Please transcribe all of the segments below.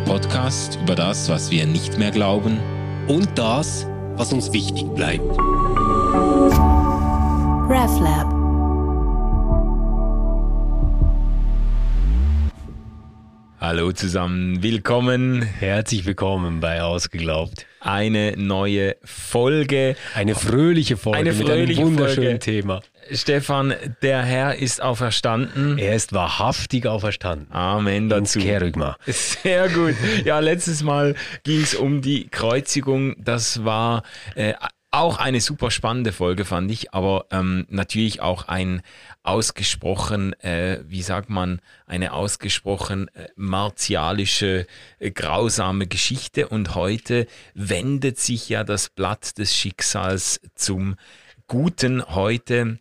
der Podcast über das, was wir nicht mehr glauben und das, was uns wichtig bleibt. RefLab. Hallo zusammen, willkommen. Herzlich willkommen bei Ausgeglaubt. Eine neue Folge. Eine fröhliche Folge Eine fröhliche mit einem wunderschönen Folge. Thema. Stefan, der Herr ist auferstanden. Er ist wahrhaftig auferstanden. Amen dazu. Kerygma. Sehr gut. Ja, letztes Mal ging es um die Kreuzigung. Das war äh, auch eine super spannende Folge, fand ich, aber ähm, natürlich auch ein ausgesprochen, äh, wie sagt man, eine ausgesprochen äh, martialische, äh, grausame Geschichte. Und heute wendet sich ja das Blatt des Schicksals zum Guten. Heute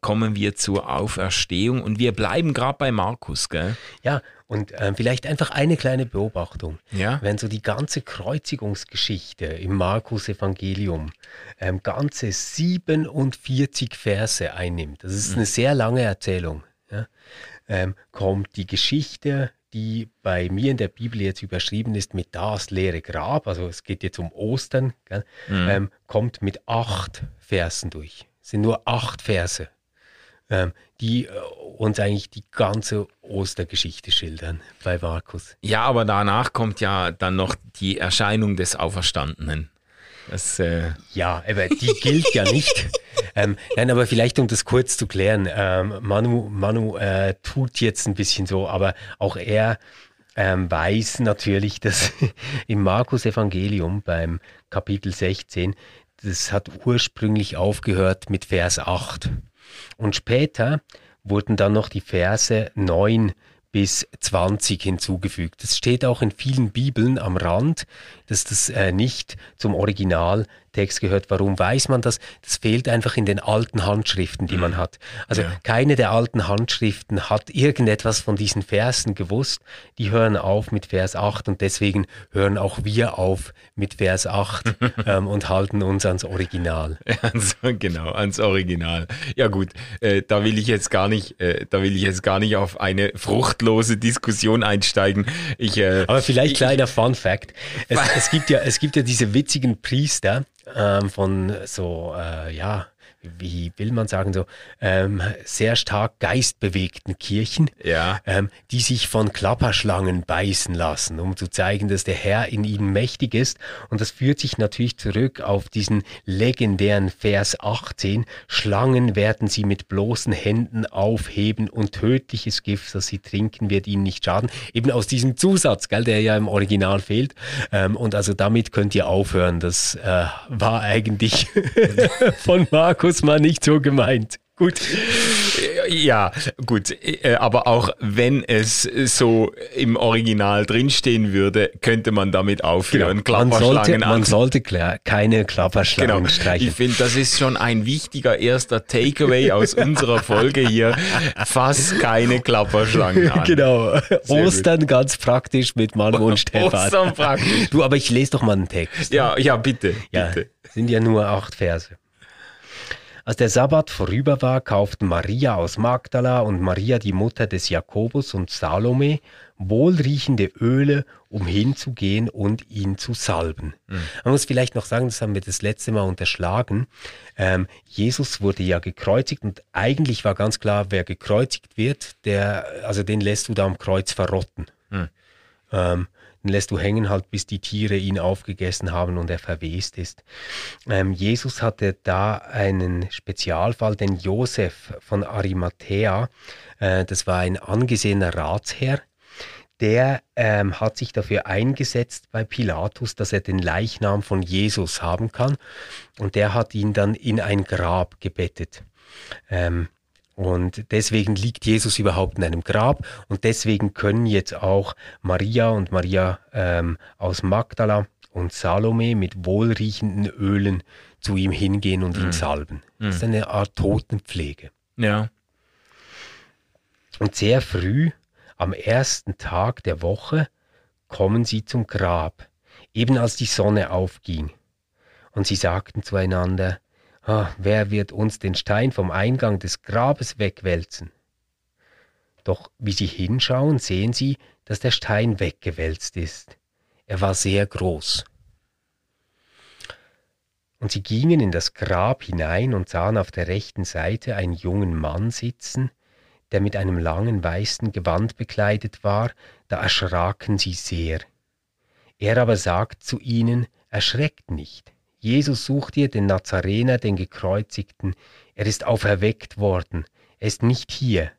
kommen wir zur Auferstehung und wir bleiben gerade bei Markus, gell? Ja, und ähm, vielleicht einfach eine kleine Beobachtung. Ja. Wenn so die ganze Kreuzigungsgeschichte im Markus-Evangelium ähm, ganze 47 Verse einnimmt, das ist eine sehr lange Erzählung, ja, ähm, kommt die Geschichte, die bei mir in der Bibel jetzt überschrieben ist mit das leere Grab, also es geht jetzt um Ostern, gell, ähm, kommt mit acht Versen durch. Sind nur acht Verse ähm, die äh, uns eigentlich die ganze Ostergeschichte schildern bei Markus. Ja, aber danach kommt ja dann noch die Erscheinung des Auferstandenen. Das, äh, Ja, aber die gilt ja nicht. Ähm, nein, aber vielleicht um das kurz zu klären, ähm, Manu, Manu äh, tut jetzt ein bisschen so, aber auch er ähm, weiß natürlich, dass im Markus Evangelium beim Kapitel 16, das hat ursprünglich aufgehört mit Vers 8. Und später wurden dann noch die Verse 9 bis 20 hinzugefügt. Das steht auch in vielen Bibeln am Rand, dass das äh, nicht zum Originaltext gehört. Warum weiß man das? Das fehlt einfach in den alten Handschriften, die man hat. Also keine der alten Handschriften hat irgendetwas von diesen Versen gewusst. Die hören auf mit Vers 8 und deswegen hören auch wir auf mit Vers 8 ähm, und halten uns ans Original. ans, genau, ans Original. Ja gut, äh, da will ich jetzt gar nicht, äh, da will ich jetzt gar nicht auf eine fruchtlose Diskussion einsteigen. Ich, äh, Aber vielleicht kleiner Fun Fact. Es, es, gibt ja, es gibt ja diese witzigen Priester ähm, von so, äh, ja, wie will man sagen, so ähm, sehr stark geistbewegten Kirchen, Ja. ähm, die sich von Klapperschlangen beißen lassen, um zu zeigen, dass der Herr in ihnen mächtig ist. Und das führt sich natürlich zurück auf diesen legendären Vers 18. Schlangen werden sie mit bloßen Händen aufheben und tödliches Gift, das sie trinken, wird ihnen nicht schaden. Eben aus diesem Zusatz, gell, der ja im Original fehlt. Ähm, und also damit könnt ihr aufhören. Das äh, war eigentlich von Markus mal nicht so gemeint. Gut. Ja, gut, äh, aber auch wenn es so im Original drinstehen würde, könnte man damit aufhören. Genau. Man sollte, man an- sollte klar, keine Klapperschlangen Genau. streichen. Ich finde, das ist schon ein wichtiger erster Takeaway aus unserer Folge hier. Fass keine Klapperschlangen an. Genau. gut. Ostern ganz praktisch mit Manu und Stefan. Ostern praktisch. Du, aber ich lese doch mal einen Text. Ja, ja, bitte, Ja, bitte. sind ja nur acht Verse. Als der Sabbat vorüber war, kauften Maria aus Magdala und Maria die Mutter des Jakobus und Salome wohlriechende Öle, um hinzugehen und ihn zu salben. Man muss vielleicht noch sagen, das haben wir das letzte Mal unterschlagen. Ähm, Jesus wurde ja gekreuzigt und eigentlich war ganz klar, wer gekreuzigt wird, der, also den lässt du da am Kreuz verrotten. Ähm, den lässt du hängen halt, bis die Tiere ihn aufgegessen haben und er verwest ist. Ähm, Jesus hatte da einen Spezialfall, den Josef von Arimathea, äh, das war ein angesehener Ratsherr, der ähm, hat sich dafür eingesetzt bei Pilatus, dass er den Leichnam von Jesus haben kann und der hat ihn dann in ein Grab gebettet. Ähm, und deswegen liegt Jesus überhaupt in einem Grab und deswegen können jetzt auch Maria und Maria ähm, aus Magdala und Salome mit wohlriechenden Ölen zu ihm hingehen und ihn salben. Das ist eine Art Totenpflege. Ja. Und sehr früh, am ersten Tag der Woche, kommen sie zum Grab, eben als die Sonne aufging. Und sie sagten zueinander, ah, wer wird uns den Stein vom Eingang des Grabes wegwälzen? Doch wie sie hinschauen, sehen sie, dass der Stein weggewälzt ist. Er war sehr groß. Und sie gingen in das Grab hinein und sahen auf der rechten Seite einen jungen Mann sitzen, der mit einem langen weißen Gewand bekleidet war, da erschraken sie sehr. Er aber sagt zu ihnen, erschreckt nicht. Jesus sucht ihr den Nazarener, den Gekreuzigten. Er ist auferweckt worden. Er ist nicht hier.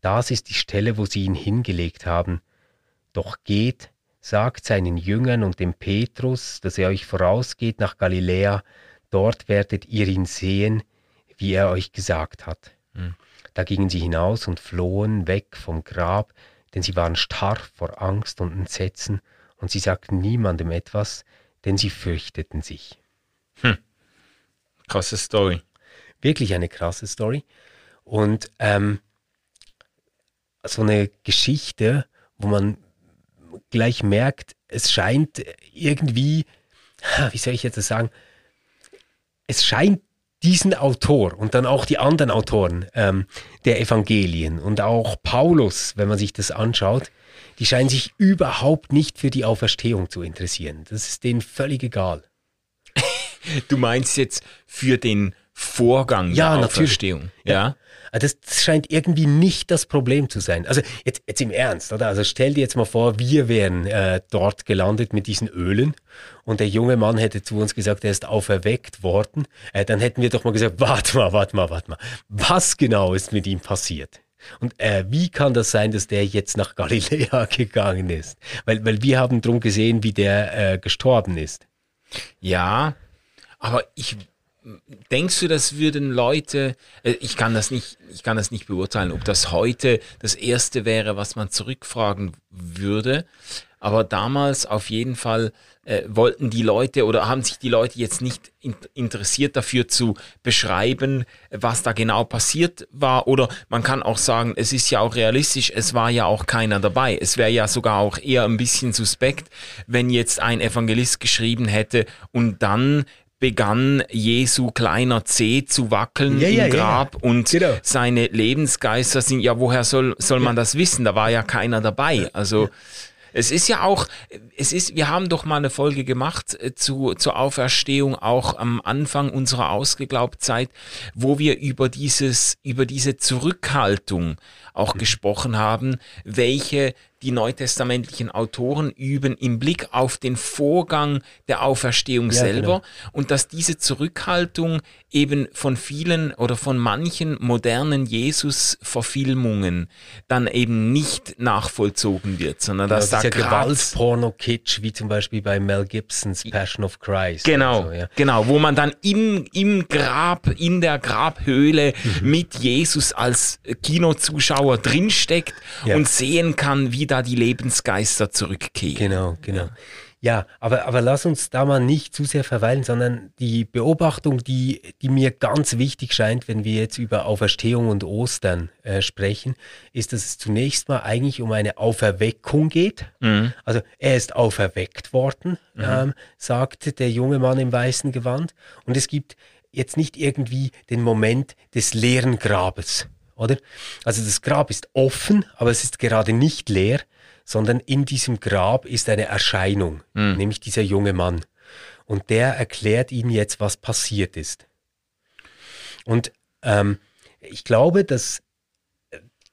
Das ist die Stelle, wo sie ihn hingelegt haben. Doch geht, sagt seinen Jüngern und dem Petrus, dass er euch vorausgeht nach Galiläa, dort werdet ihr ihn sehen, wie er euch gesagt hat. Mhm. Da gingen sie hinaus und flohen weg vom Grab, denn sie waren starr vor Angst und Entsetzen, und sie sagten niemandem etwas, denn sie fürchteten sich. Hm. Krasse Story. Wirklich eine krasse Story. Und ähm, so eine Geschichte, wo man gleich merkt, es scheint irgendwie, wie soll ich jetzt das sagen, es scheint diesen Autor und dann auch die anderen Autoren ähm, der Evangelien und auch Paulus, wenn man sich das anschaut, die scheinen sich überhaupt nicht für die Auferstehung zu interessieren. Das ist denen völlig egal. Du meinst jetzt für den Vorgang ja, der Auferstehung? Ja. ja. Also das scheint irgendwie nicht das Problem zu sein. Also jetzt, jetzt im Ernst, oder? Also stell dir jetzt mal vor, wir wären äh, dort gelandet mit diesen Ölen und der junge Mann hätte zu uns gesagt, er ist auferweckt worden. Äh, dann hätten wir doch mal gesagt, warte mal, warte mal, warte mal. Was genau ist mit ihm passiert? Und äh, wie kann das sein, dass der jetzt nach Galiläa gegangen ist? Weil, weil wir haben drum gesehen, wie der äh, gestorben ist. Ja, aber ich Denkst du, das würden Leute, äh, ich kann das nicht, ich kann das nicht beurteilen, ob das heute das erste wäre, was man zurückfragen würde. Aber damals auf jeden Fall äh, wollten die Leute oder haben sich die Leute jetzt nicht in, interessiert dafür zu beschreiben, was da genau passiert war. Oder man kann auch sagen, es ist ja auch realistisch, es war ja auch keiner dabei. Es wäre ja sogar auch eher ein bisschen suspekt, wenn jetzt ein Evangelist geschrieben hätte und dann begann Jesu kleiner Zeh zu wackeln ja, im ja, Grab ja. und genau. seine Lebensgeister sind, ja, woher soll, soll man das wissen? Da war ja keiner dabei. Also es ist ja auch, es ist, wir haben doch mal eine Folge gemacht äh, zu, zur Auferstehung auch am Anfang unserer Ausgeglaubtzeit, wo wir über dieses, über diese Zurückhaltung auch mhm. gesprochen haben, welche die neutestamentlichen Autoren üben im Blick auf den Vorgang der Auferstehung ja, selber genau. und dass diese Zurückhaltung eben von vielen oder von manchen modernen Jesus-Verfilmungen dann eben nicht nachvollzogen wird, sondern genau, dass das da ja Gewaltporno-Kitsch, wie zum Beispiel bei Mel Gibsons Passion of Christ. Genau, so, ja. genau, wo man dann im, im Grab, in der Grabhöhle mhm. mit Jesus als Kinozuschauer drinsteckt ja. und sehen kann, wie da die Lebensgeister zurückkehren. Genau, genau. Ja, aber, aber lass uns da mal nicht zu sehr verweilen, sondern die Beobachtung, die, die mir ganz wichtig scheint, wenn wir jetzt über Auferstehung und Ostern äh, sprechen, ist, dass es zunächst mal eigentlich um eine Auferweckung geht. Mhm. Also er ist auferweckt worden, mhm. ähm, sagt der junge Mann im weißen Gewand. Und es gibt jetzt nicht irgendwie den Moment des leeren Grabes oder? Also das Grab ist offen, aber es ist gerade nicht leer, sondern in diesem Grab ist eine Erscheinung, mhm. nämlich dieser junge Mann. Und der erklärt ihm jetzt, was passiert ist. Und ähm, ich glaube, dass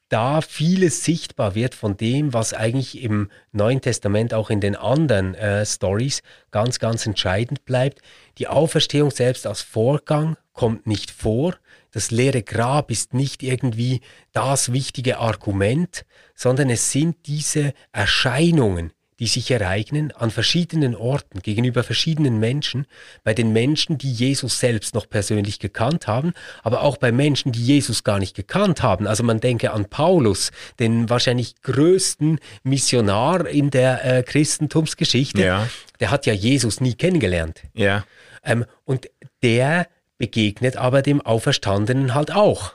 da vieles sichtbar wird von dem, was eigentlich im Neuen Testament auch in den anderen äh, Stories ganz, ganz entscheidend bleibt. Die Auferstehung selbst als Vorgang kommt nicht vor, das leere Grab ist nicht irgendwie das wichtige Argument, sondern es sind diese Erscheinungen, die sich ereignen an verschiedenen Orten gegenüber verschiedenen Menschen, bei den Menschen, die Jesus selbst noch persönlich gekannt haben, aber auch bei Menschen, die Jesus gar nicht gekannt haben. Also man denke an Paulus, den wahrscheinlich größten Missionar in der äh, Christentumsgeschichte. Ja. Der hat ja Jesus nie kennengelernt. Ja. Ähm, und der begegnet aber dem Auferstandenen halt auch.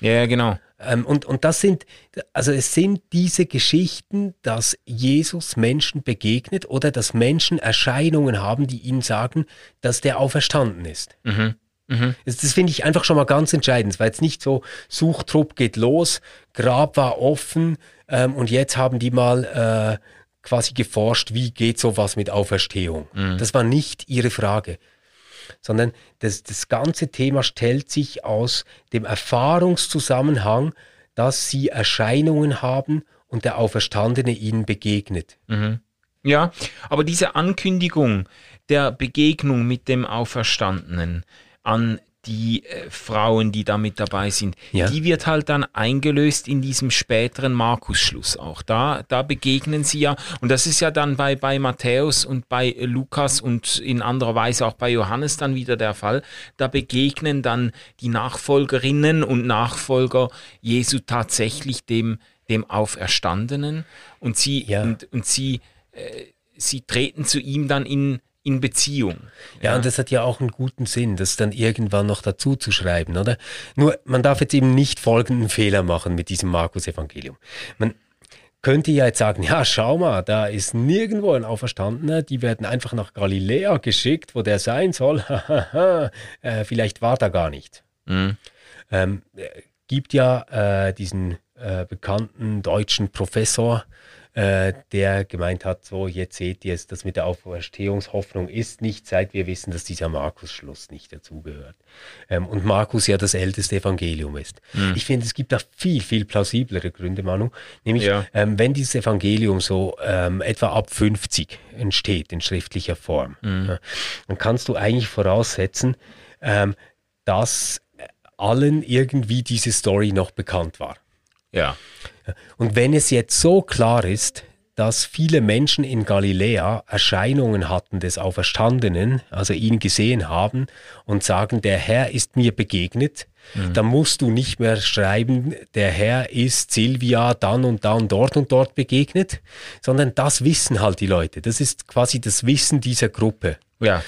Ja, genau. Ähm, und, und das sind, also es sind diese Geschichten, dass Jesus Menschen begegnet oder dass Menschen Erscheinungen haben, die ihnen sagen, dass der auferstanden ist. Mhm. Das, das finde ich einfach schon mal ganz entscheidend. Es war jetzt nicht so, Suchtrupp geht los, Grab war offen ähm, und jetzt haben die mal äh, quasi geforscht, wie geht sowas mit Auferstehung. Das war nicht ihre Frage sondern das, das ganze Thema stellt sich aus dem Erfahrungszusammenhang, dass sie Erscheinungen haben und der Auferstandene ihnen begegnet. Ja, aber diese Ankündigung der Begegnung mit dem Auferstandenen an die äh, Frauen, die da mit dabei sind, Ja. die wird halt dann eingelöst in diesem späteren Markus-Schluss auch. Da, da begegnen sie ja, und das ist ja dann bei, bei Matthäus und bei Lukas und in anderer Weise auch bei Johannes dann wieder der Fall. Da begegnen dann die Nachfolgerinnen und Nachfolger Jesu tatsächlich dem, dem Auferstandenen und sie, Ja. und, und sie, äh, sie treten zu ihm dann in, in Beziehung. Ja, und das hat ja auch einen guten Sinn, das dann irgendwann noch dazu zu schreiben, oder? Nur, man darf jetzt eben nicht folgenden Fehler machen mit diesem Markus-Evangelium. Man könnte ja jetzt sagen, ja, schau mal, da ist nirgendwo ein Auferstandener, die werden einfach nach Galiläa geschickt, wo der sein soll. äh, vielleicht war da gar nicht. Mhm. Ähm, äh, gibt ja äh, diesen äh, bekannten deutschen Professor, äh, der gemeint hat, so jetzt seht ihr es, das mit der Auferstehungshoffnung ist nicht, seit wir wissen, dass dieser Markus-Schluss nicht dazugehört. Ähm, und Markus ja das älteste Evangelium ist. Ich finde, es gibt da viel, viel plausiblere Gründe, Manu. Nämlich, Ja. ähm, wenn dieses Evangelium so ähm, etwa ab 50 entsteht in schriftlicher Form, ja, dann kannst du eigentlich voraussetzen, ähm, dass allen irgendwie diese Story noch bekannt war. Ja. Und wenn es jetzt so klar ist, dass viele Menschen in Galiläa Erscheinungen hatten des Auferstandenen, also ihn gesehen haben und sagen, der Herr ist mir begegnet, dann musst du nicht mehr schreiben, der Herr ist Silvia dann und dann dort und dort begegnet, sondern das wissen halt die Leute. Das ist quasi das Wissen dieser Gruppe. Ja.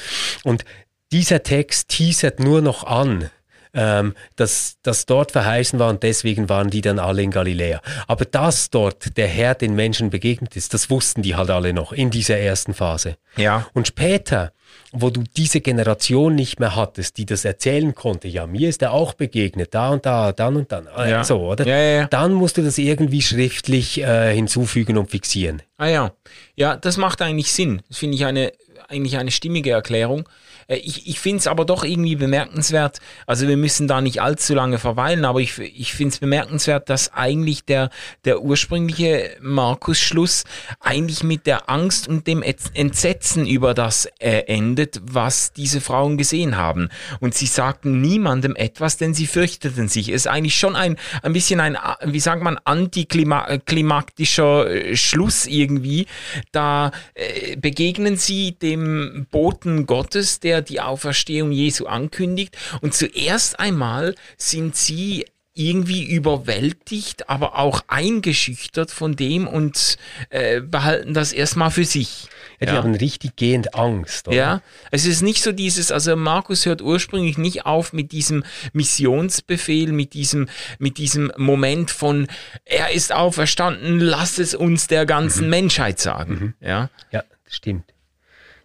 Und dieser Text teasert nur noch an, ähm, dass das dort verheißen war und deswegen waren die dann alle in Galiläa. Aber dass dort der Herr den Menschen begegnet ist, das wussten die halt alle noch in dieser ersten Phase. Ja. Und später, wo du diese Generation nicht mehr hattest, die das erzählen konnte, ja, mir ist er auch begegnet, da und da, dann und dann, äh, Ja. so, oder? Ja, ja, ja. Dann musst du das irgendwie schriftlich äh, hinzufügen und fixieren. Ah ja. Ja, das macht eigentlich Sinn. Das finde ich eine, eigentlich eine stimmige Erklärung. Äh, Ich, ich finde es aber doch irgendwie bemerkenswert, also wir müssen da nicht allzu lange verweilen, aber ich, ich finde es bemerkenswert, dass eigentlich der, der ursprüngliche Markus-Schluss eigentlich mit der Angst und dem Etz- Entsetzen über das äh, endet, was diese Frauen gesehen haben. Und sie sagten niemandem etwas, denn sie fürchteten sich. Es ist eigentlich schon ein, ein bisschen ein, wie sagt man, antiklimaktischer äh, Schluss irgendwie. Da äh, begegnen sie dem Boten Gottes, der die Auferstehung Jesu ankündigt. Und zuerst einmal sind sie irgendwie überwältigt, aber auch eingeschüchtert von dem und äh, behalten das erstmal für sich. Ja, die Ja. haben richtig gehend Angst. Oder? Ja, es ist nicht so dieses, also Markus hört ursprünglich nicht auf mit diesem Missionsbefehl, mit diesem, mit diesem Moment von, er ist auferstanden, lass es uns der ganzen Menschheit sagen. Ja, Ja, das stimmt.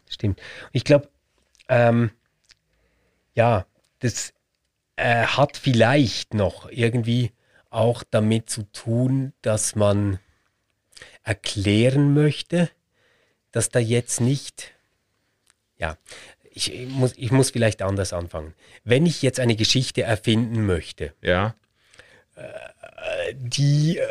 Das stimmt. Ich glaube, ähm, ja, das äh, hat vielleicht noch irgendwie auch damit zu tun, dass man erklären möchte, dass da jetzt nicht, ja, ich, ich, muss, ich muss vielleicht anders anfangen. Wenn ich jetzt eine Geschichte erfinden möchte, ja, die äh,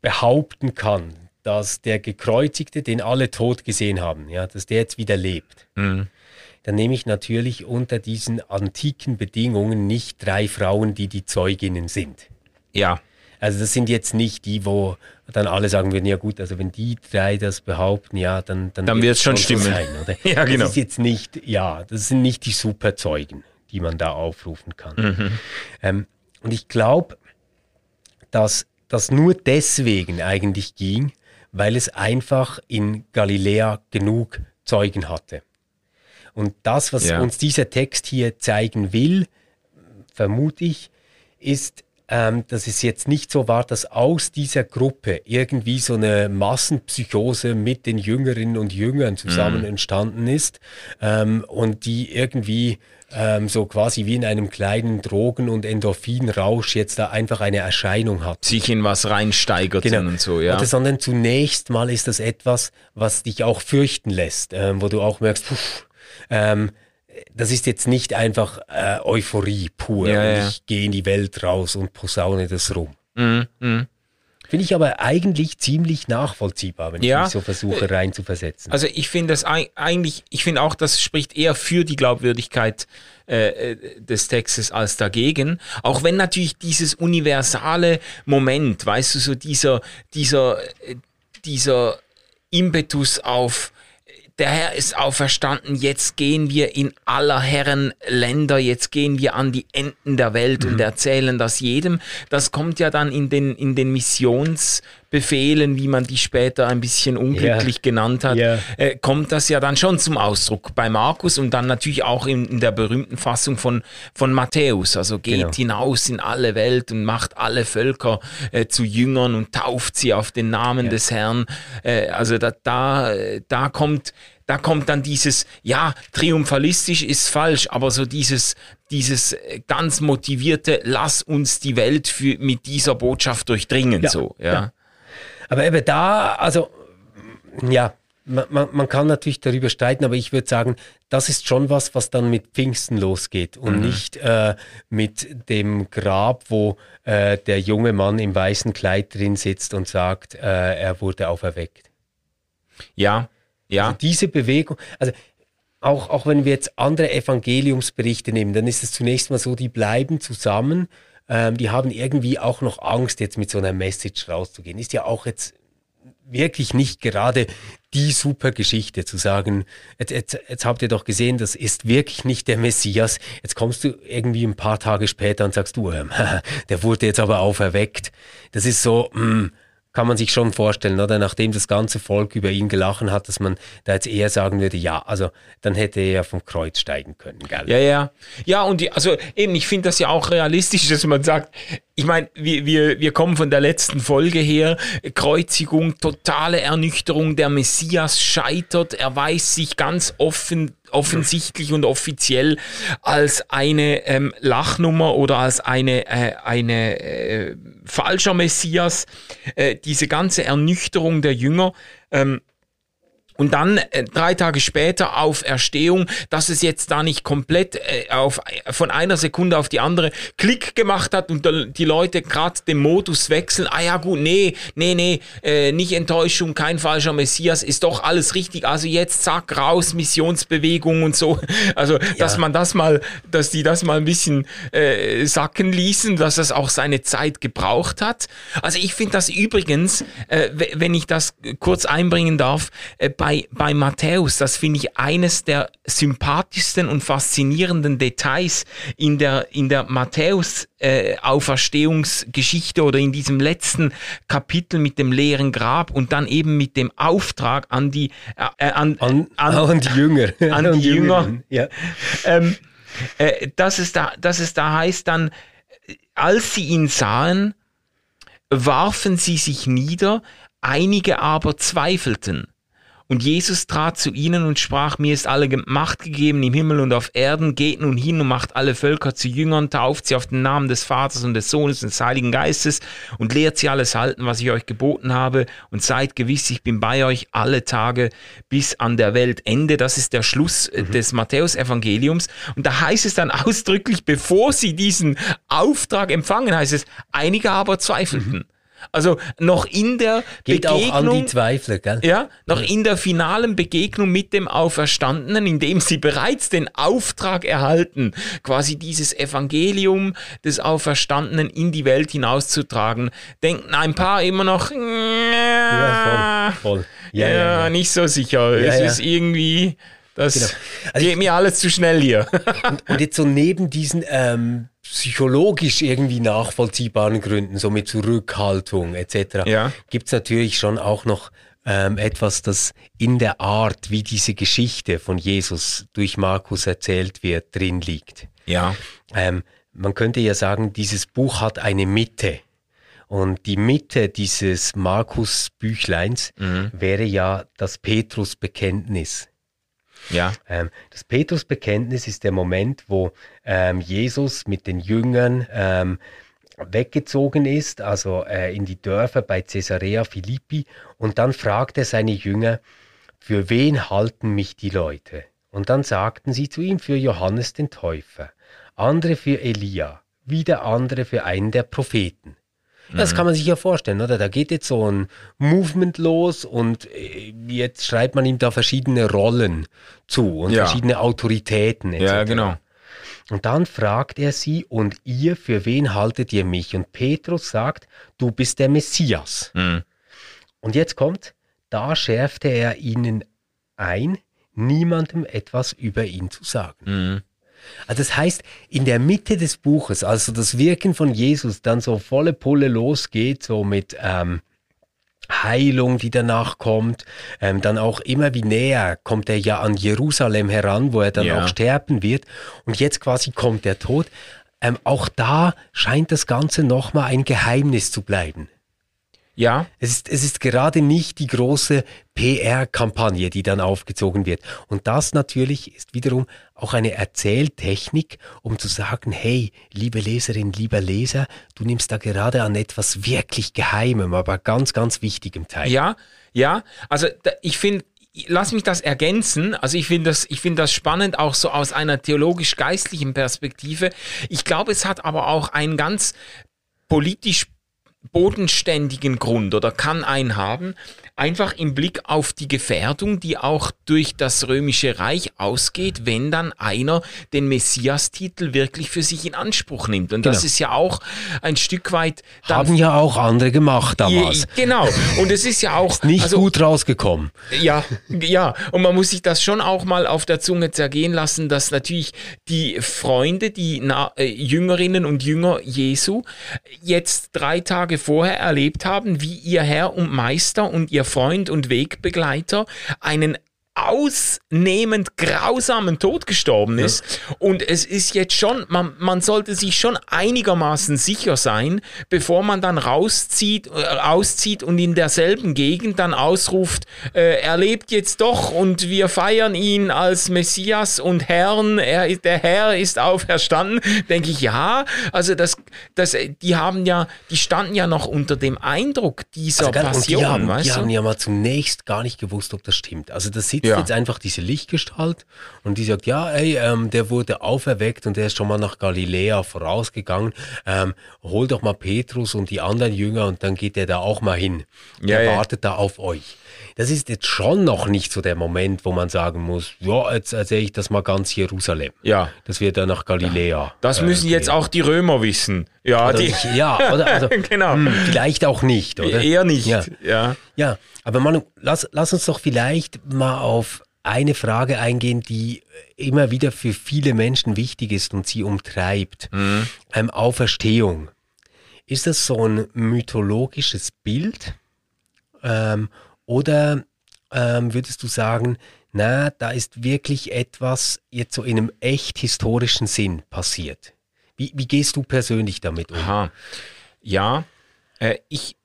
behaupten kann, dass der Gekreuzigte, den alle tot gesehen haben, ja, dass der jetzt wieder lebt, Mhm. Dann nehme ich natürlich unter diesen antiken Bedingungen nicht drei Frauen, die die Zeuginnen sind. ja, Also das sind jetzt nicht die, wo dann alle sagen würden, ja gut, also wenn die drei das behaupten, ja, dann dann, Dann wird's schon so stimmen. Sein, oder? Ja, genau. Das ist jetzt nicht, ja, das sind nicht die Superzeugen, die man da aufrufen kann. Mhm. Ähm, und ich glaube, dass das nur deswegen eigentlich ging, weil es einfach in Galiläa genug Zeugen hatte. Und das, was Ja. uns dieser Text hier zeigen will, vermute ich, ist ähm, dass es jetzt nicht so war, dass aus dieser Gruppe irgendwie so eine Massenpsychose mit den Jüngerinnen und Jüngern zusammen Mhm. entstanden ist ähm, und die irgendwie ähm, so quasi wie in einem kleinen Drogen- und Endorphinrausch jetzt da einfach eine Erscheinung hat. Sich in was reinsteigert Genau. und so, ja. Oder, sondern zunächst mal ist das etwas, was dich auch fürchten lässt, ähm, wo du auch merkst, puh, ähm, das ist jetzt nicht einfach äh, Euphorie pur Ja, und ja. ich gehe in die Welt raus und posaune das rum. Mhm, mhm. Finde ich aber eigentlich ziemlich nachvollziehbar, wenn Ja. ich mich so versuche reinzuversetzen. Also ich finde das eig- eigentlich, ich finde auch, das spricht eher für die Glaubwürdigkeit äh, äh, des Textes als dagegen. Auch wenn natürlich dieses universale Moment, weißt du, so dieser, dieser, äh, dieser Impetus auf der Herr ist auferstanden, jetzt gehen wir in aller Herren Länder, jetzt gehen wir an die Enden der Welt und erzählen das jedem. Das kommt ja dann in den, in den Missionsbefehlen, wie man die später ein bisschen unglücklich genannt hat, Ja. äh, kommt das ja dann schon zum Ausdruck bei Markus und dann natürlich auch in, in der berühmten Fassung von, von Matthäus. Also geht Genau. hinaus in alle Welt und macht alle Völker äh, zu Jüngern und tauft sie auf den Namen Ja. des Herrn. Äh, also da, da, äh, da kommt da kommt dann dieses, ja, triumphalistisch ist falsch, aber so dieses, dieses äh, ganz motivierte, lass uns die Welt für, mit dieser Botschaft durchdringen, Ja, so, ja. ja. Aber eben da, also ja, man, man, man kann natürlich darüber streiten, aber ich würde sagen, das ist schon was, was dann mit Pfingsten losgeht und nicht äh, mit dem Grab, wo äh, der junge Mann im weißen Kleid drin sitzt und sagt, äh, er wurde auferweckt. Ja, ja. Also diese Bewegung, also auch, auch wenn wir jetzt andere Evangeliumsberichte nehmen, dann ist es zunächst mal so, die bleiben zusammen, ähm, die haben irgendwie auch noch Angst, jetzt mit so einer Message rauszugehen. Ist ja auch jetzt wirklich nicht gerade die super Geschichte zu sagen, jetzt, jetzt, jetzt habt ihr doch gesehen, das ist wirklich nicht der Messias. Jetzt kommst du irgendwie ein paar Tage später und sagst du, ähm, der wurde jetzt aber auferweckt. Das ist so, mh, kann man sich schon vorstellen, oder? Nachdem das ganze Volk über ihn gelachen hat, dass man da jetzt eher sagen würde, ja, also dann hätte er ja vom Kreuz steigen können, gell? Ja, ja. Ja, und die, also eben, ich finde das ja auch realistisch, dass man sagt, ich meine, wir, wir, wir kommen von der letzten Folge her, Kreuzigung, totale Ernüchterung, der Messias scheitert, er weiß sich ganz offen, offensichtlich und offiziell als eine ähm, Lachnummer oder als eine, äh, eine äh, falscher Messias, äh, diese ganze Ernüchterung der Jünger. Ähm, und dann äh, drei Tage später Auferstehung, dass es jetzt da nicht komplett äh, auf, von einer Sekunde auf die andere Klick gemacht hat und die Leute gerade den Modus wechseln. Ah ja gut, nee, nee, nee, äh, nicht Enttäuschung, kein falscher Messias, ist doch alles richtig. Also jetzt zack, raus, Missionsbewegung und so. Also, dass man das mal, dass die das mal ein bisschen äh, sacken ließen, dass das auch seine Zeit gebraucht hat. Also ich finde das übrigens, äh, wenn ich das kurz einbringen darf, äh, bei, bei Matthäus, das finde ich eines der sympathischsten und faszinierenden Details in der, in der Matthäus äh, Auferstehungsgeschichte oder in diesem letzten Kapitel mit dem leeren Grab und dann eben mit dem Auftrag an die äh, an, An, an, und die Jünger. an die Jünger. Ja. ähm, äh, dass, es da, dass es da heißt dann, als sie ihn sahen, warfen sie sich nieder, einige aber zweifelten. Und Jesus trat zu ihnen und sprach, mir ist alle Macht gegeben im Himmel und auf Erden, geht nun hin und macht alle Völker zu Jüngern, tauft sie auf den Namen des Vaters und des Sohnes und des Heiligen Geistes und lehrt sie alles halten, was ich euch geboten habe und seid gewiss, ich bin bei euch alle Tage bis an der Weltende. Das ist der Schluss äh, des Matthäusevangeliums. Und da heißt es dann ausdrücklich, bevor sie diesen Auftrag empfangen, heißt es, einige aber zweifelten. Also noch in der Geht Begegnung. auch an die Zweifler, gell? Ja, noch in der finalen Begegnung mit dem Auferstandenen, indem sie bereits den Auftrag erhalten, quasi dieses Evangelium des Auferstandenen in die Welt hinauszutragen, denken ein paar immer noch, Ja, voll. voll. ja, Ja, ja, nicht so sicher. Es ist irgendwie, das Genau. Also geht mir alles zu schnell hier. Und jetzt so neben diesen ähm, psychologisch irgendwie nachvollziehbaren Gründen, so mit Zurückhaltung etc., Ja. gibt es natürlich schon auch noch ähm, etwas, das in der Art, wie diese Geschichte von Jesus durch Markus erzählt wird, drin liegt. ja, Ähm, man könnte ja sagen, dieses Buch hat eine Mitte. Und die Mitte dieses Markus-Büchleins mhm. wäre ja das Petrus-Bekenntnis. Ja. Ähm, das Petrus-Bekenntnis ist der Moment, wo ähm, Jesus mit den Jüngern ähm, weggezogen ist, also äh, in die Dörfer bei Caesarea Philippi, und dann fragt er seine Jünger, für wen halten mich die Leute? Und dann sagten sie zu ihm für Johannes den Täufer, andere für Elia, wieder andere für einen der Propheten. Das mhm. kann man sich ja vorstellen, oder? Da geht jetzt so ein Movement los und äh, jetzt schreibt man ihm da verschiedene Rollen zu und ja. verschiedene Autoritäten etc. Ja, genau. Und dann fragt er sie, und ihr, für wen haltet ihr mich? Und Petrus sagt, du bist der Messias. Mhm. Und jetzt kommt, da schärfte er ihnen ein, niemandem etwas über ihn zu sagen. Mhm. Also das heißt, in der Mitte des Buches, also das Wirken von Jesus dann so volle Pulle losgeht, so mit ähm, Heilung, die danach kommt, ähm, dann auch immer wie näher kommt er ja an Jerusalem heran, wo er dann ja. auch sterben wird. Und jetzt quasi kommt der Tod. Ähm, auch da scheint das Ganze nochmal ein Geheimnis zu bleiben. Ja. Es ist, es ist gerade nicht die große PR-Kampagne, die dann aufgezogen wird. Und das natürlich ist wiederum auch eine Erzähltechnik, um zu sagen, hey, liebe Leserin, lieber Leser, du nimmst da gerade an etwas wirklich Geheimem, aber ganz, ganz Wichtigem teil. Ja, ja. Also ich finde, lass mich das ergänzen. Also ich finde das, ich finde das spannend auch so aus einer theologisch-geistlichen Perspektive. Ich glaube, es hat aber auch einen ganz politisch bodenständigen Grund oder kann einen haben, einfach im Blick auf die Gefährdung, die auch durch das römische Reich ausgeht, wenn dann einer den Messias-Titel wirklich für sich in Anspruch nimmt. Und das genau. ist ja auch ein Stück weit. Haben ja auch andere gemacht damals. Je, genau. Und es ist ja auch. Ist nicht also, gut rausgekommen. Ja, ja. Und man muss sich das schon auch mal auf der Zunge zergehen lassen, dass natürlich die Freunde, die Na äh, Jüngerinnen und Jünger Jesu, jetzt drei Tage vorher erlebt haben, wie ihr Herr und Meister und ihr Freund und Wegbegleiter einen ausnehmend grausamen Tod gestorben ist. Ja. Und es ist jetzt schon, man, man sollte sich schon einigermaßen sicher sein, bevor man dann rauszieht, äh, auszieht und in derselben Gegend dann ausruft, äh, er lebt jetzt doch und wir feiern ihn als Messias und Herrn, er, der Herr ist auferstanden. Denke ich, ja, also das, das, die haben ja, die standen ja noch unter dem Eindruck dieser also, Passion. Die haben, weißt die du? haben ja mal zunächst gar nicht gewusst, ob das stimmt. Also das sieht ja. jetzt einfach diese Lichtgestalt und die sagt, ja, ey, ähm, der wurde auferweckt und der ist schon mal nach Galiläa vorausgegangen. Ähm, hol doch mal Petrus und die anderen Jünger und dann geht der da auch mal hin. Ja, der ja. wartet da auf euch. Das ist jetzt schon noch nicht so der Moment, wo man sagen muss, ja, jetzt erzähle ich das mal ganz Jerusalem. Ja. Das wird dann nach Galiläa. Das äh, müssen jetzt auch die Römer wissen. Ja, oder die. ja, oder? Also, genau. Mh, hm, vielleicht auch nicht, oder? Eher nicht. Ja. Ja, ja aber Manu, lass, lass uns doch vielleicht mal auf eine Frage eingehen, die immer wieder für viele Menschen wichtig ist und sie umtreibt. Mhm. Ähm, Auferstehung. Ist das so ein mythologisches Bild? Ähm, oder ähm, würdest du sagen, na, da ist wirklich etwas jetzt so in einem echt historischen Sinn passiert? Wie, wie gehst du persönlich damit um? Aha. Ja, äh, ich,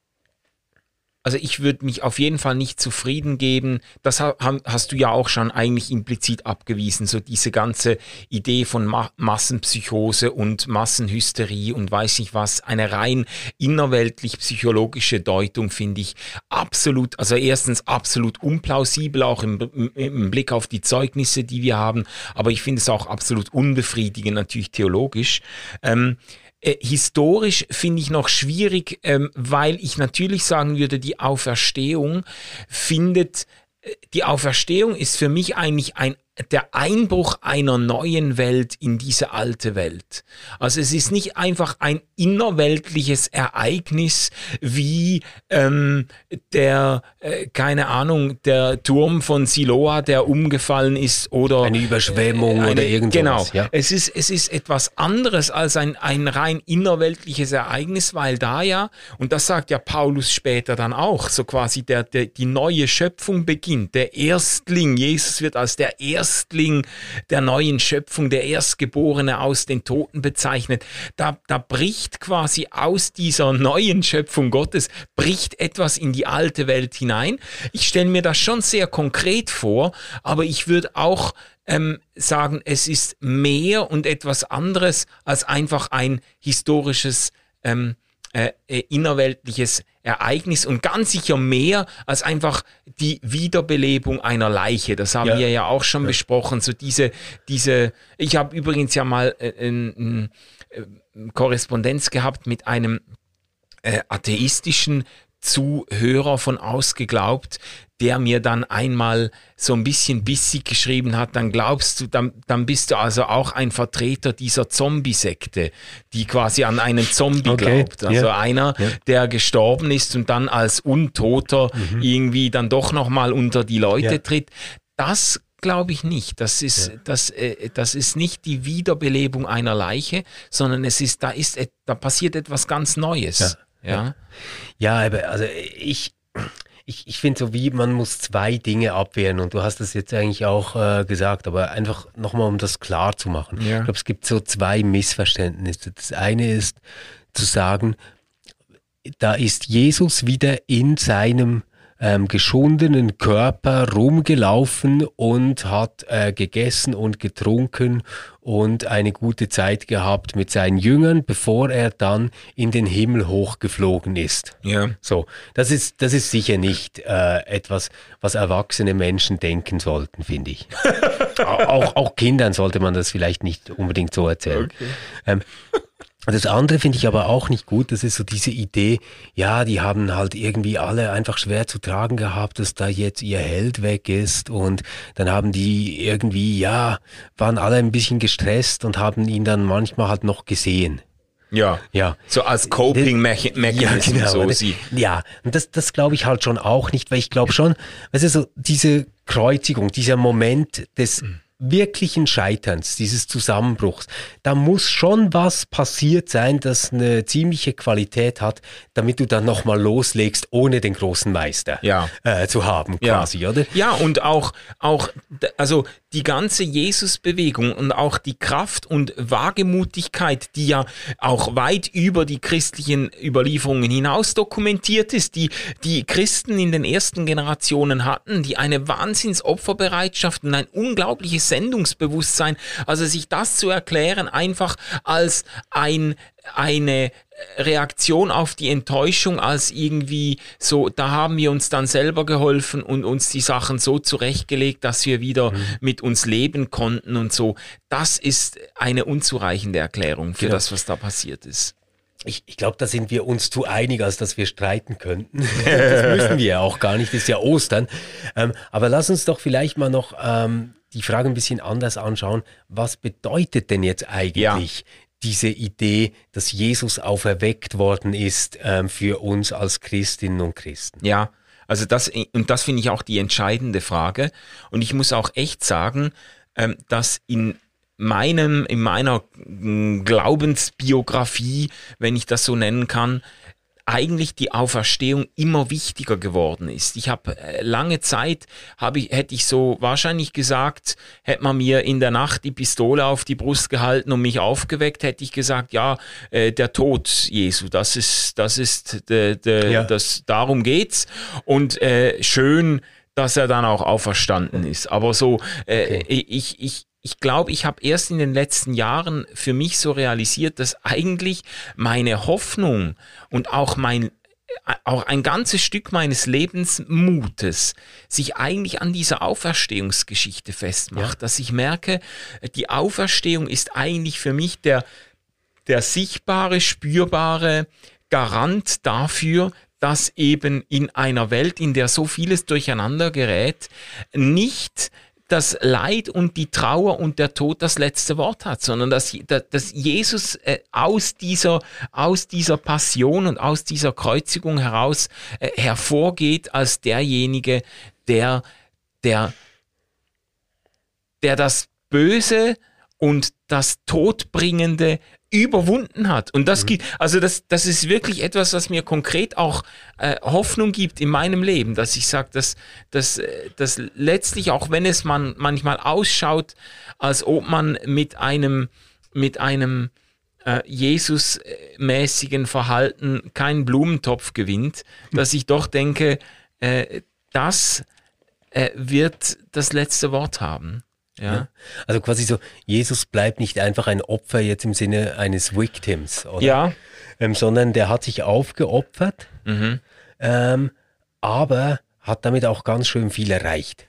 also ich würde mich auf jeden Fall nicht zufrieden geben. Das hast du ja auch schon eigentlich implizit abgewiesen. So diese ganze Idee von Ma Massenpsychose und Massenhysterie und weiß nicht was. Eine rein innerweltlich psychologische Deutung finde ich absolut, also erstens absolut unplausibel, auch im, im, im Blick auf die Zeugnisse, die wir haben. Aber ich finde es auch absolut unbefriedigend, natürlich theologisch. Ähm, äh, historisch finde ich noch schwierig, ähm, weil ich natürlich sagen würde, die Auferstehung findet, äh, die Auferstehung ist für mich eigentlich ein der Einbruch einer neuen Welt in diese alte Welt. Also es ist nicht einfach ein innerweltliches Ereignis wie ähm, der, äh, keine Ahnung, der Turm von Siloa, der umgefallen ist oder eine Überschwemmung äh, eine, oder irgendwas. Genau, ja. es, ist, es ist etwas anderes als ein, ein rein innerweltliches Ereignis, weil da ja, und das sagt ja Paulus später dann auch, so quasi der, der, die neue Schöpfung beginnt, der Erstling, Jesus wird als der Erstling Erstling der neuen Schöpfung, der Erstgeborene aus den Toten bezeichnet. Da, da bricht quasi aus dieser neuen Schöpfung Gottes, bricht etwas in die alte Welt hinein. Ich stelle mir das schon sehr konkret vor, aber ich würde auch ähm, sagen, es ist mehr und etwas anderes als einfach ein historisches ähm, äh, äh, innerweltliches Ereignis und ganz sicher mehr als einfach die Wiederbelebung einer Leiche. Das haben ja. wir ja auch schon ja. besprochen. So diese, diese, ich habe übrigens ja mal äh, äh, Korrespondenz gehabt mit einem äh, atheistischen Zuhörer von ausgeglaubt, der mir dann einmal so ein bisschen bissig geschrieben hat, dann glaubst du, dann, dann bist du also auch ein Vertreter dieser Zombie-Sekte, die quasi an einen Zombie okay, glaubt. Also yeah, einer, yeah. der gestorben ist und dann als Untoter mhm. irgendwie dann doch nochmal unter die Leute yeah. tritt. Das glaube ich nicht. Das ist, ja. das, äh, das ist nicht die Wiederbelebung einer Leiche, sondern es ist, da ist, da passiert etwas ganz Neues. Ja. Ja, ja aber also ich, ich, ich finde so wie, man muss zwei Dinge abwehren und du hast das jetzt eigentlich auch äh, gesagt, aber einfach nochmal, um das klar zu machen. Ja. Ich glaube, es gibt so zwei Missverständnisse. Das eine ist zu sagen, da ist Jesus wieder in seinem ähm, geschundenen Körper rumgelaufen und hat äh, gegessen und getrunken und eine gute Zeit gehabt mit seinen Jüngern, bevor er dann in den Himmel hochgeflogen ist. Ja. So, das ist, das ist sicher nicht äh, etwas, was erwachsene Menschen denken sollten, finde ich. auch, auch Kindern sollte man das vielleicht nicht unbedingt so erzählen. Okay. Ähm, das andere finde ich aber auch nicht gut. Das ist so diese Idee, ja, die haben halt irgendwie alle einfach schwer zu tragen gehabt, dass da jetzt ihr Held weg ist und dann haben die irgendwie, ja, waren alle ein bisschen gestresst und haben ihn dann manchmal halt noch gesehen. Ja, ja. So als Coping-Mechanismus. Ja, genau. so sie. ja, und das, das glaube ich halt schon auch nicht, weil ich glaube schon, weißt du, so diese Kreuzigung, dieser Moment des mhm wirklichen Scheiterns, dieses Zusammenbruchs, da muss schon was passiert sein, das eine ziemliche Qualität hat, damit du dann nochmal loslegst, ohne den großen Meister ja. äh, zu haben, quasi, ja. oder? Ja, und auch, auch, also die ganze Jesus-Bewegung und auch die Kraft und Wagemutigkeit, die ja auch weit über die christlichen Überlieferungen hinaus dokumentiert ist, die die Christen in den ersten Generationen hatten, die eine Wahnsinnsopferbereitschaft und ein unglaubliches Sendungsbewusstsein, also sich das zu erklären einfach als ein, eine Reaktion auf die Enttäuschung als irgendwie so, da haben wir uns dann selber geholfen und uns die Sachen so zurechtgelegt, dass wir wieder mhm. mit uns leben konnten und so. Das ist eine unzureichende Erklärung für genau. das, was da passiert ist. Ich, ich glaube, da sind wir uns zu einig, als dass wir streiten könnten. das müssen wir ja auch gar nicht, das ist ja Ostern. Ähm, aber lass uns doch vielleicht mal noch ähm, die Frage ein bisschen anders anschauen. Was bedeutet denn jetzt eigentlich ja. diese Idee, dass Jesus auferweckt worden ist ähm, für uns als Christinnen und Christen? Ja, also das, und das finde ich auch die entscheidende Frage. Und ich muss auch echt sagen, ähm, dass in meinem, in meiner Glaubensbiografie, wenn ich das so nennen kann, eigentlich die Auferstehung immer wichtiger geworden ist. Ich habe äh, lange Zeit, hab ich, hätte ich so wahrscheinlich gesagt, hätte man mir in der Nacht die Pistole auf die Brust gehalten und mich aufgeweckt, hätte ich gesagt, ja, äh, der Tod Jesu, das ist, das ist, de, de, ja. das, darum geht's. Und äh, schön, dass er dann auch auferstanden ist. Aber so, äh, okay. ich, ich, ich glaube, ich habe erst in den letzten Jahren für mich so realisiert, dass eigentlich meine Hoffnung und auch mein auch ein ganzes Stück meines Lebensmutes sich eigentlich an dieser Auferstehungsgeschichte festmacht, ja. dass ich merke, die Auferstehung ist eigentlich für mich der, der sichtbare, spürbare Garant dafür, dass eben in einer Welt, in der so vieles durcheinander gerät, nicht das Leid und die Trauer und der Tod das letzte Wort hat, sondern dass, dass Jesus äh, aus, dieser, aus dieser Passion und aus dieser Kreuzigung heraus äh, hervorgeht als derjenige, der, der, der das Böse und das Todbringende überwunden hat. Und das mhm. gibt, also das, das ist wirklich etwas, was mir konkret auch äh, Hoffnung gibt in meinem Leben, dass ich sage, dass, dass, äh, dass letztlich, auch wenn es man manchmal ausschaut, als ob man mit einem, mit einem äh, Jesus-mäßigen Verhalten keinen Blumentopf gewinnt, dass ich doch denke, äh, das äh, wird das letzte Wort haben. Ja. Also quasi so, Jesus bleibt nicht einfach ein Opfer jetzt im Sinne eines Victims, oder? Ja. Ähm, sondern der hat sich aufgeopfert, mhm. ähm, aber hat damit auch ganz schön viel erreicht.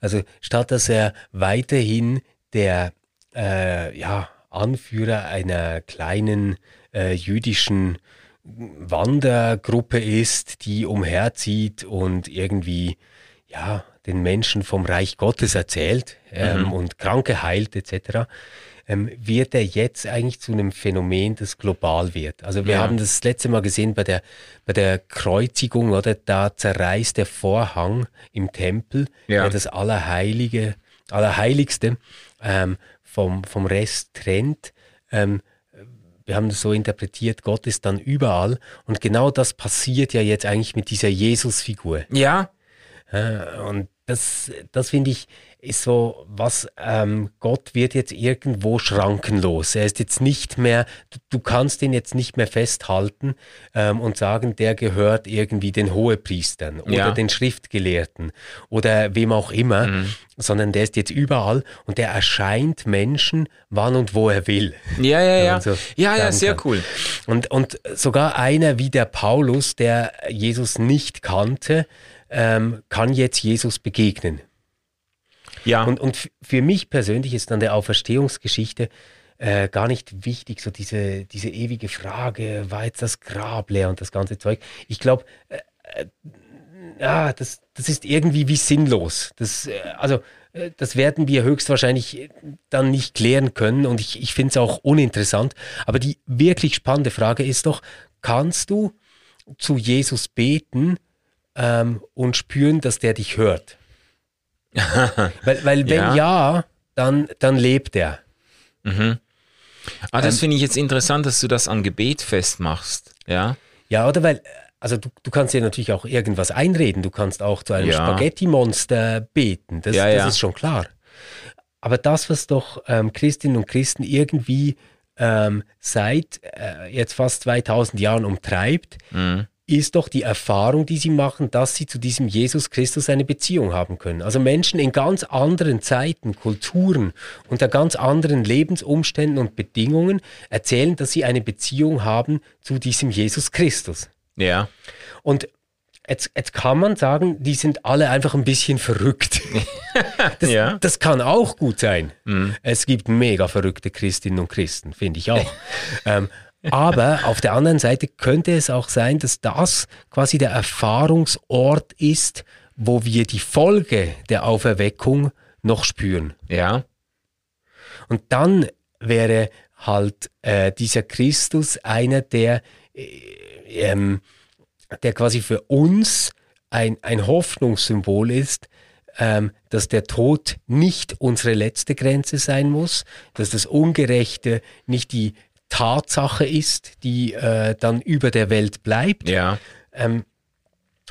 Also statt dass er weiterhin der äh, ja, Anführer einer kleinen äh, jüdischen Wandergruppe ist, die umherzieht und irgendwie ja den Menschen vom Reich Gottes erzählt ähm, mhm. und Kranke heilt etc., ähm, wird er jetzt eigentlich zu einem Phänomen, das global wird. Also wir ja. haben das letzte Mal gesehen bei der, bei der Kreuzigung, oder? Da zerreißt der Vorhang im Tempel, ja. der das Allerheilige, Allerheiligste ähm, vom, vom Rest trennt. Ähm, wir haben das so interpretiert, Gott ist dann überall. Und genau das passiert ja jetzt eigentlich mit dieser Jesus-Figur. Ja. Und das, das finde ich, ist so was, ähm, Gott wird jetzt irgendwo schrankenlos. Er ist jetzt nicht mehr, du, du kannst ihn jetzt nicht mehr festhalten ähm, und sagen, der gehört irgendwie den Hohepriestern oder ja. den Schriftgelehrten oder wem auch immer, mhm. sondern der ist jetzt überall und der erscheint Menschen, wann und wo er will. Ja, ja, ja. So ja, ja, sehr kann. cool. Und, und sogar einer wie der Paulus, der Jesus nicht kannte, ähm, kann jetzt Jesus begegnen. Ja. Und, und für mich persönlich ist dann der Auferstehungsgeschichte äh, gar nicht wichtig, so diese, diese ewige Frage, war jetzt das Grab leer und das ganze Zeug. Ich glaube, äh, äh, ja, das, das ist irgendwie wie sinnlos. Das, äh, also, äh, das werden wir höchstwahrscheinlich dann nicht klären können und ich, ich finde es auch uninteressant. Aber die wirklich spannende Frage ist doch, kannst du zu Jesus beten, ähm, und spüren, dass der dich hört. weil, weil wenn ja, ja dann, dann lebt er. Mhm. Ah, das ähm, finde ich jetzt interessant, dass du das an Gebet festmachst. Ja, ja oder weil, also du, du kannst dir natürlich auch irgendwas einreden. Du kannst auch zu einem ja. Spaghetti-Monster beten. Das, ja, das ist schon klar. Aber das, was doch ähm, Christinnen und Christen irgendwie ähm, seit äh, jetzt fast 2000 Jahren umtreibt, mhm ist doch die Erfahrung, die sie machen, dass sie zu diesem Jesus Christus eine Beziehung haben können. Also Menschen in ganz anderen Zeiten, Kulturen, unter ganz anderen Lebensumständen und Bedingungen erzählen, dass sie eine Beziehung haben zu diesem Jesus Christus. Ja. Und Jetzt, jetzt, kann man sagen, die sind alle einfach ein bisschen verrückt. Das, ja. das kann auch gut sein. Mhm. Es gibt mega verrückte Christinnen und Christen, finde ich auch. ähm, aber auf der anderen Seite könnte es auch sein, dass das quasi der Erfahrungsort ist, wo wir die Folge der Auferweckung noch spüren. Ja. Und dann wäre halt äh, dieser Christus einer, der, äh, ähm, der quasi für uns ein, ein Hoffnungssymbol ist, ähm, dass der Tod nicht unsere letzte Grenze sein muss, dass das Ungerechte nicht die Tatsache ist, die äh, dann über der Welt bleibt, ja. ähm,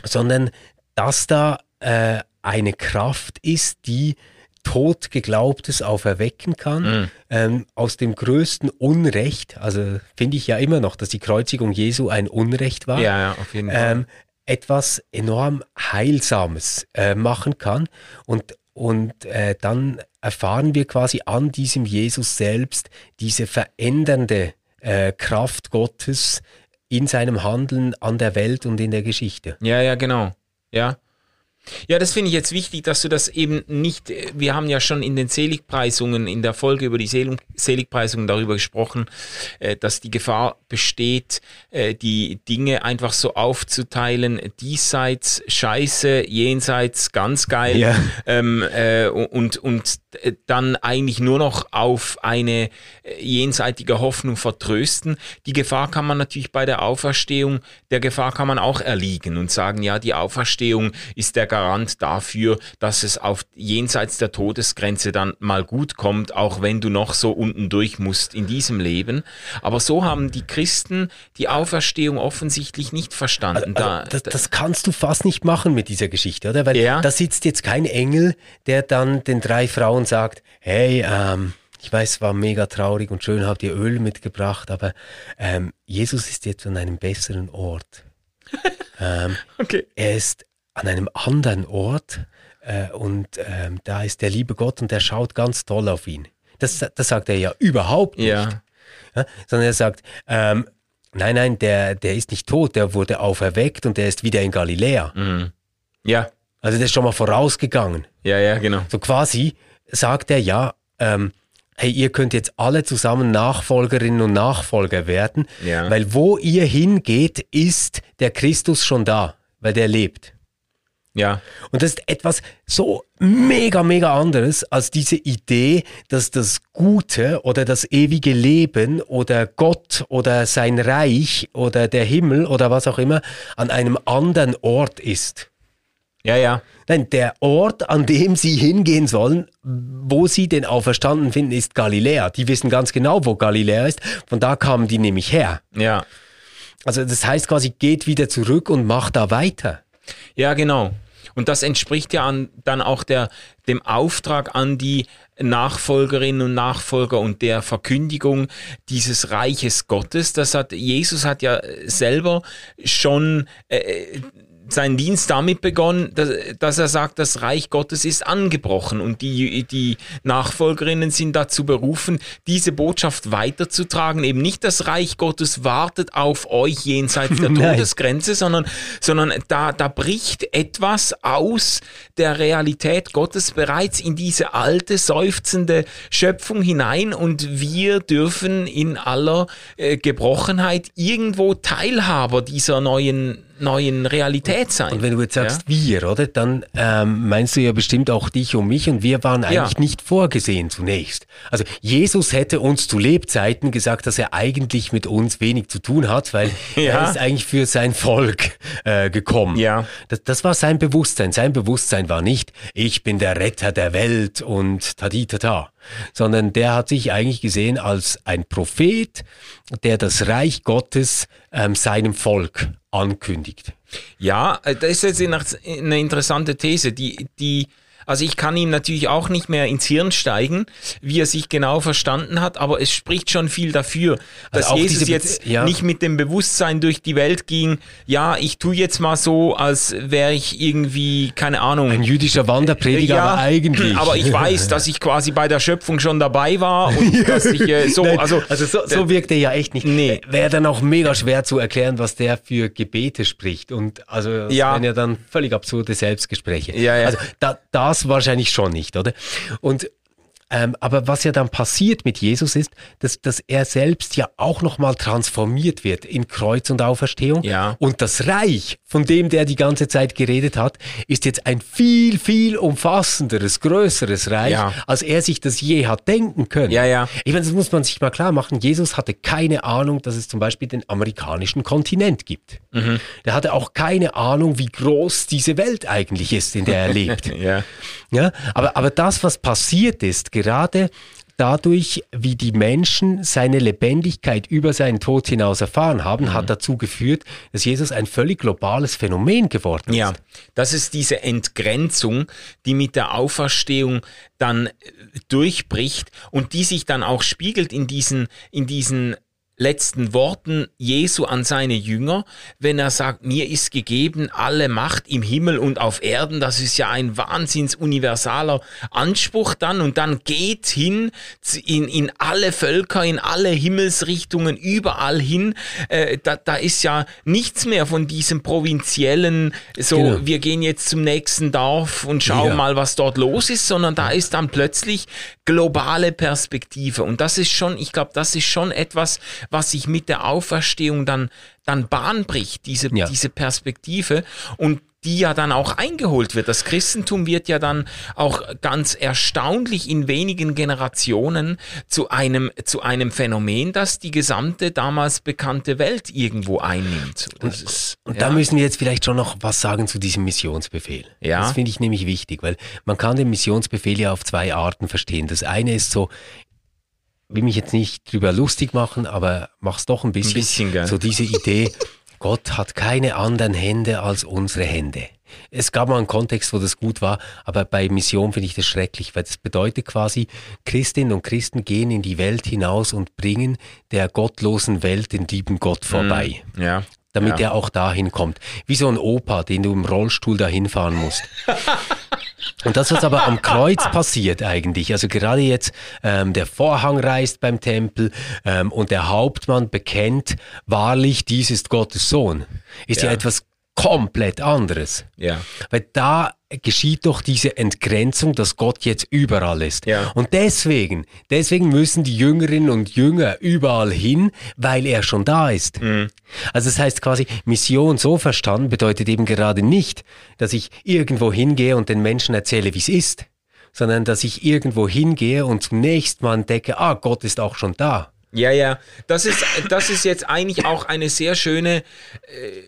sondern dass da äh, eine Kraft ist, die Totgeglaubtes auferwecken kann, mhm. ähm, aus dem größten Unrecht, also finde ich ja immer noch, dass die Kreuzigung Jesu ein Unrecht war, ja, ja, auf jeden Fall. Ähm, etwas enorm Heilsames äh, machen kann und, und äh, dann erfahren wir quasi an diesem Jesus selbst diese verändernde äh, Kraft Gottes in seinem Handeln an der Welt und in der Geschichte. Ja, ja, genau. Ja. Ja, das finde ich jetzt wichtig, dass du das eben nicht, wir haben ja schon in den Seligpreisungen, in der Folge über die Seligpreisungen darüber gesprochen, äh, dass die Gefahr besteht, äh, die Dinge einfach so aufzuteilen, diesseits scheiße, jenseits ganz geil ja. ähm, äh, und, und dann eigentlich nur noch auf eine jenseitige Hoffnung vertrösten. Die Gefahr kann man natürlich bei der Auferstehung, der Gefahr kann man auch erliegen und sagen, ja, die Auferstehung ist der Garant dafür, dass es auf jenseits der Todesgrenze dann mal gut kommt, auch wenn du noch so unten durch musst in diesem Leben. Aber so haben die Christen die Auferstehung offensichtlich nicht verstanden. Also, also das, das, kannst du fast nicht machen mit dieser Geschichte, oder? Weil ja. da sitzt jetzt kein Engel, der dann den drei Frauen sagt, hey, ähm, ich weiß, es war mega traurig und schön, habt ihr Öl mitgebracht, aber ähm, Jesus ist jetzt an einem besseren Ort. ähm, okay. Er ist an einem anderen Ort äh, und ähm, da ist der liebe Gott und der schaut ganz toll auf ihn. Das, das sagt er ja überhaupt nicht. Ja. Ja, sondern er sagt, ähm, nein, nein, der, der ist nicht tot, der wurde auferweckt und der ist wieder in Galiläa. Mhm. Ja. Also der ist schon mal vorausgegangen. Ja, ja, genau. So quasi sagt er ja, ähm, hey, ihr könnt jetzt alle zusammen Nachfolgerinnen und Nachfolger werden, ja. weil wo ihr hingeht, ist der Christus schon da, weil der lebt. Ja. Und das ist etwas so mega, mega anderes als diese Idee, dass das Gute oder das ewige Leben oder Gott oder sein Reich oder der Himmel oder was auch immer an einem anderen Ort ist. Ja, ja. Nein, der Ort, an dem sie hingehen sollen, wo sie den Auferstanden finden, ist Galiläa. Die wissen ganz genau, wo Galiläa ist. Von da kamen die nämlich her. Ja. Also das heißt quasi, geht wieder zurück und macht da weiter. Ja, genau. Und das entspricht ja an, dann auch der, dem Auftrag an die Nachfolgerinnen und Nachfolger und der Verkündigung dieses Reiches Gottes. Das hat Jesus hat ja selber schon äh, seinen Dienst damit begonnen, dass, dass, er sagt, das Reich Gottes ist angebrochen und die, die Nachfolgerinnen sind dazu berufen, diese Botschaft weiterzutragen. Eben nicht das Reich Gottes wartet auf euch jenseits der Todesgrenze, sondern, sondern da, da bricht etwas aus der Realität Gottes bereits in diese alte, seufzende Schöpfung hinein und wir dürfen in aller äh, Gebrochenheit irgendwo Teilhaber dieser neuen neuen Realität sein. Und wenn du jetzt sagst ja? wir, oder, dann ähm, meinst du ja bestimmt auch dich und mich und wir waren eigentlich ja. nicht vorgesehen zunächst. Also Jesus hätte uns zu Lebzeiten gesagt, dass er eigentlich mit uns wenig zu tun hat, weil ja. er ist eigentlich für sein Volk äh, gekommen. Ja. Das, das war sein Bewusstsein. Sein Bewusstsein war nicht, ich bin der Retter der Welt und taditata sondern der hat sich eigentlich gesehen als ein Prophet, der das Reich Gottes ähm, seinem Volk ankündigt. Ja, äh, das ist jetzt eine interessante These, die, die also ich kann ihm natürlich auch nicht mehr ins Hirn steigen, wie er sich genau verstanden hat, aber es spricht schon viel dafür, dass also Jesus jetzt ja. nicht mit dem Bewusstsein durch die Welt ging, ja, ich tue jetzt mal so, als wäre ich irgendwie, keine Ahnung. Ein jüdischer Wanderprediger, ja, aber eigentlich. Aber ich weiß, dass ich quasi bei der Schöpfung schon dabei war und dass ich äh, so, Nein, also. Also so, so wirkt er ja echt nicht. Nee. Wäre dann auch mega schwer zu erklären, was der für Gebete spricht und also das ja. wären ja dann völlig absurde Selbstgespräche. Ja, ja. Also da, das wahrscheinlich schon nicht, oder? Und ähm, aber was ja dann passiert mit Jesus ist, dass, dass er selbst ja auch nochmal transformiert wird in Kreuz und Auferstehung. Ja. Und das Reich, von dem der die ganze Zeit geredet hat, ist jetzt ein viel, viel umfassenderes, größeres Reich, ja. als er sich das je hat denken können. Ja, ja. Ich meine, das muss man sich mal klar machen. Jesus hatte keine Ahnung, dass es zum Beispiel den amerikanischen Kontinent gibt. Mhm. Der hatte auch keine Ahnung, wie groß diese Welt eigentlich ist, in der er lebt. ja. Ja, aber, aber das, was passiert ist, gerade dadurch, wie die Menschen seine Lebendigkeit über seinen Tod hinaus erfahren haben, mhm. hat dazu geführt, dass Jesus ein völlig globales Phänomen geworden ist. Ja, das ist diese Entgrenzung, die mit der Auferstehung dann äh, durchbricht und die sich dann auch spiegelt in diesen, in diesen letzten Worten Jesu an seine Jünger, wenn er sagt, mir ist gegeben alle Macht im Himmel und auf Erden. Das ist ja ein wahnsinns universaler Anspruch dann und dann geht hin in, in alle Völker, in alle Himmelsrichtungen, überall hin. Äh, da, da ist ja nichts mehr von diesem provinziellen, so genau. wir gehen jetzt zum nächsten Dorf und schauen ja. mal, was dort los ist, sondern da ist dann plötzlich globale Perspektive und das ist schon, ich glaube, das ist schon etwas, was sich mit der Auferstehung dann, dann Bahn bricht, diese, ja. diese Perspektive. Und die ja dann auch eingeholt wird. Das Christentum wird ja dann auch ganz erstaunlich in wenigen Generationen zu einem, zu einem Phänomen, das die gesamte damals bekannte Welt irgendwo einnimmt. und, ist, und ja. da müssen wir jetzt vielleicht schon noch was sagen zu diesem Missionsbefehl. Ja. Das finde ich nämlich wichtig, weil man kann den Missionsbefehl ja auf zwei Arten verstehen. Das eine ist so, will mich jetzt nicht drüber lustig machen, aber mach's doch ein bisschen. Ein bisschen so diese Idee, Gott hat keine anderen Hände als unsere Hände. Es gab mal einen Kontext, wo das gut war, aber bei Mission finde ich das schrecklich, weil das bedeutet quasi, Christinnen und Christen gehen in die Welt hinaus und bringen der gottlosen Welt den lieben Gott vorbei. Mm, ja damit ja. er auch dahin kommt. Wie so ein Opa, den du im Rollstuhl dahin fahren musst. Und das, was aber am Kreuz passiert eigentlich, also gerade jetzt ähm, der Vorhang reißt beim Tempel ähm, und der Hauptmann bekennt, wahrlich, dies ist Gottes Sohn, ist ja, ja. etwas komplett anderes. Ja. Weil da geschieht doch diese Entgrenzung, dass Gott jetzt überall ist. Ja. Und deswegen, deswegen müssen die Jüngerinnen und Jünger überall hin, weil er schon da ist. Mhm. Also das heißt quasi, Mission so verstanden bedeutet eben gerade nicht, dass ich irgendwo hingehe und den Menschen erzähle, wie es ist, sondern dass ich irgendwo hingehe und zunächst mal entdecke, ah, Gott ist auch schon da. Ja, ja, das ist, das ist jetzt eigentlich auch eine sehr schöne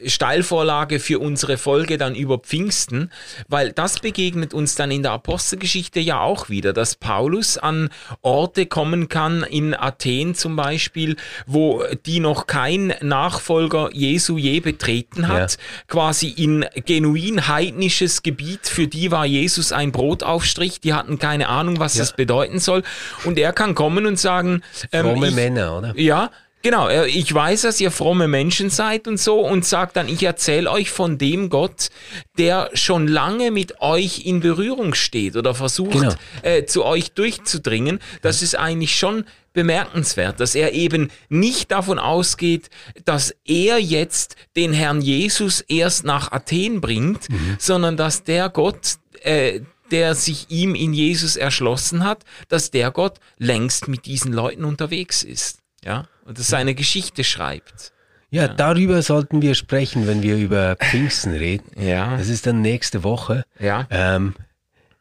äh, Steilvorlage für unsere Folge dann über Pfingsten, weil das begegnet uns dann in der Apostelgeschichte ja auch wieder, dass Paulus an Orte kommen kann, in Athen zum Beispiel, wo die noch kein Nachfolger Jesu je betreten hat, ja. quasi in genuin heidnisches Gebiet, für die war Jesus ein Brotaufstrich, die hatten keine Ahnung, was ja. das bedeuten soll. Und er kann kommen und sagen, ähm, ich, Männer, oder? Ja, Genau, ich weiß, dass ihr fromme Menschen seid und so und sagt dann, ich erzähle euch von dem Gott, der schon lange mit euch in Berührung steht oder versucht, genau. äh, zu euch durchzudringen. Das ist eigentlich schon bemerkenswert, dass er eben nicht davon ausgeht, dass er jetzt den Herrn Jesus erst nach Athen bringt, mhm. sondern dass der Gott, äh, der sich ihm in Jesus erschlossen hat, dass der Gott längst mit diesen Leuten unterwegs ist ja, und das seine Geschichte schreibt. Ja, ja, darüber sollten wir sprechen, wenn wir über Pfingsten reden. Ja. Das ist dann nächste Woche. Ja. Ähm,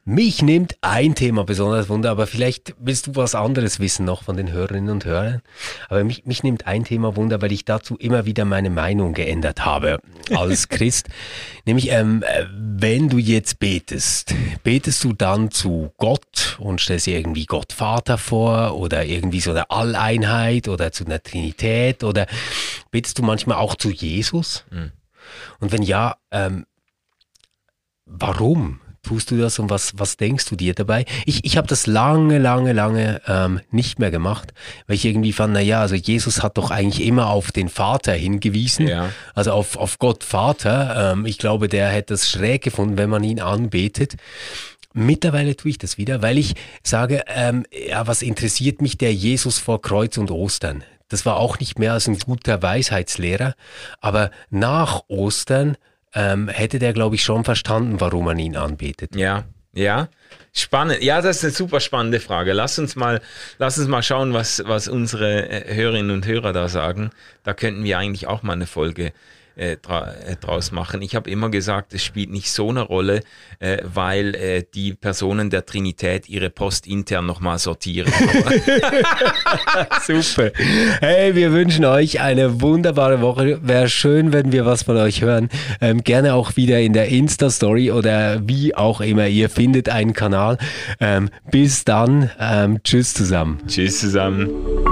mich nimmt ein Thema besonders wunder, aber vielleicht willst du was anderes wissen noch von den Hörerinnen und Hörern. Aber mich, mich nimmt ein Thema wunder, weil ich dazu immer wieder meine Meinung geändert habe als Christ. Nämlich, ähm, wenn du jetzt betest, betest du dann zu Gott und stellst dir irgendwie Gott Vater vor oder irgendwie so eine Alleinheit oder zu einer Trinität oder betest du manchmal auch zu Jesus? Mhm. Und wenn ja, ähm, warum? Tust du das und was, was denkst du dir dabei? Ich, ich habe das lange, lange, lange ähm, nicht mehr gemacht, weil ich irgendwie fand, na ja, also Jesus hat doch eigentlich immer auf den Vater hingewiesen, ja. also auf, auf Gott Vater. Ähm, ich glaube, der hätte es schräg gefunden, wenn man ihn anbetet. Mittlerweile tue ich das wieder, weil ich sage, ähm, ja, was interessiert mich der Jesus vor Kreuz und Ostern? Das war auch nicht mehr als ein guter Weisheitslehrer, aber nach Ostern ähm, hätte der, glaube ich, schon verstanden, warum man ihn anbetet. Ja, ja. Spannend. Ja, das ist eine super spannende Frage. Lass uns mal, lass uns mal schauen, was, was unsere äh, Hörerinnen und Hörer da sagen. Da könnten wir eigentlich auch mal eine Folge äh, dra äh, draus machen. Ich habe immer gesagt, es spielt nicht so eine Rolle, äh, weil äh, die Personen der Trinität ihre Post intern nochmal sortieren. Super. Hey, wir wünschen euch eine wunderbare Woche. Wäre schön, wenn wir was von euch hören. Ähm, gerne auch wieder in der Insta-Story oder wie auch immer. Ihr findet einen Kanal. Ähm, bis dann. Ähm, tschüss zusammen. Tschüss zusammen.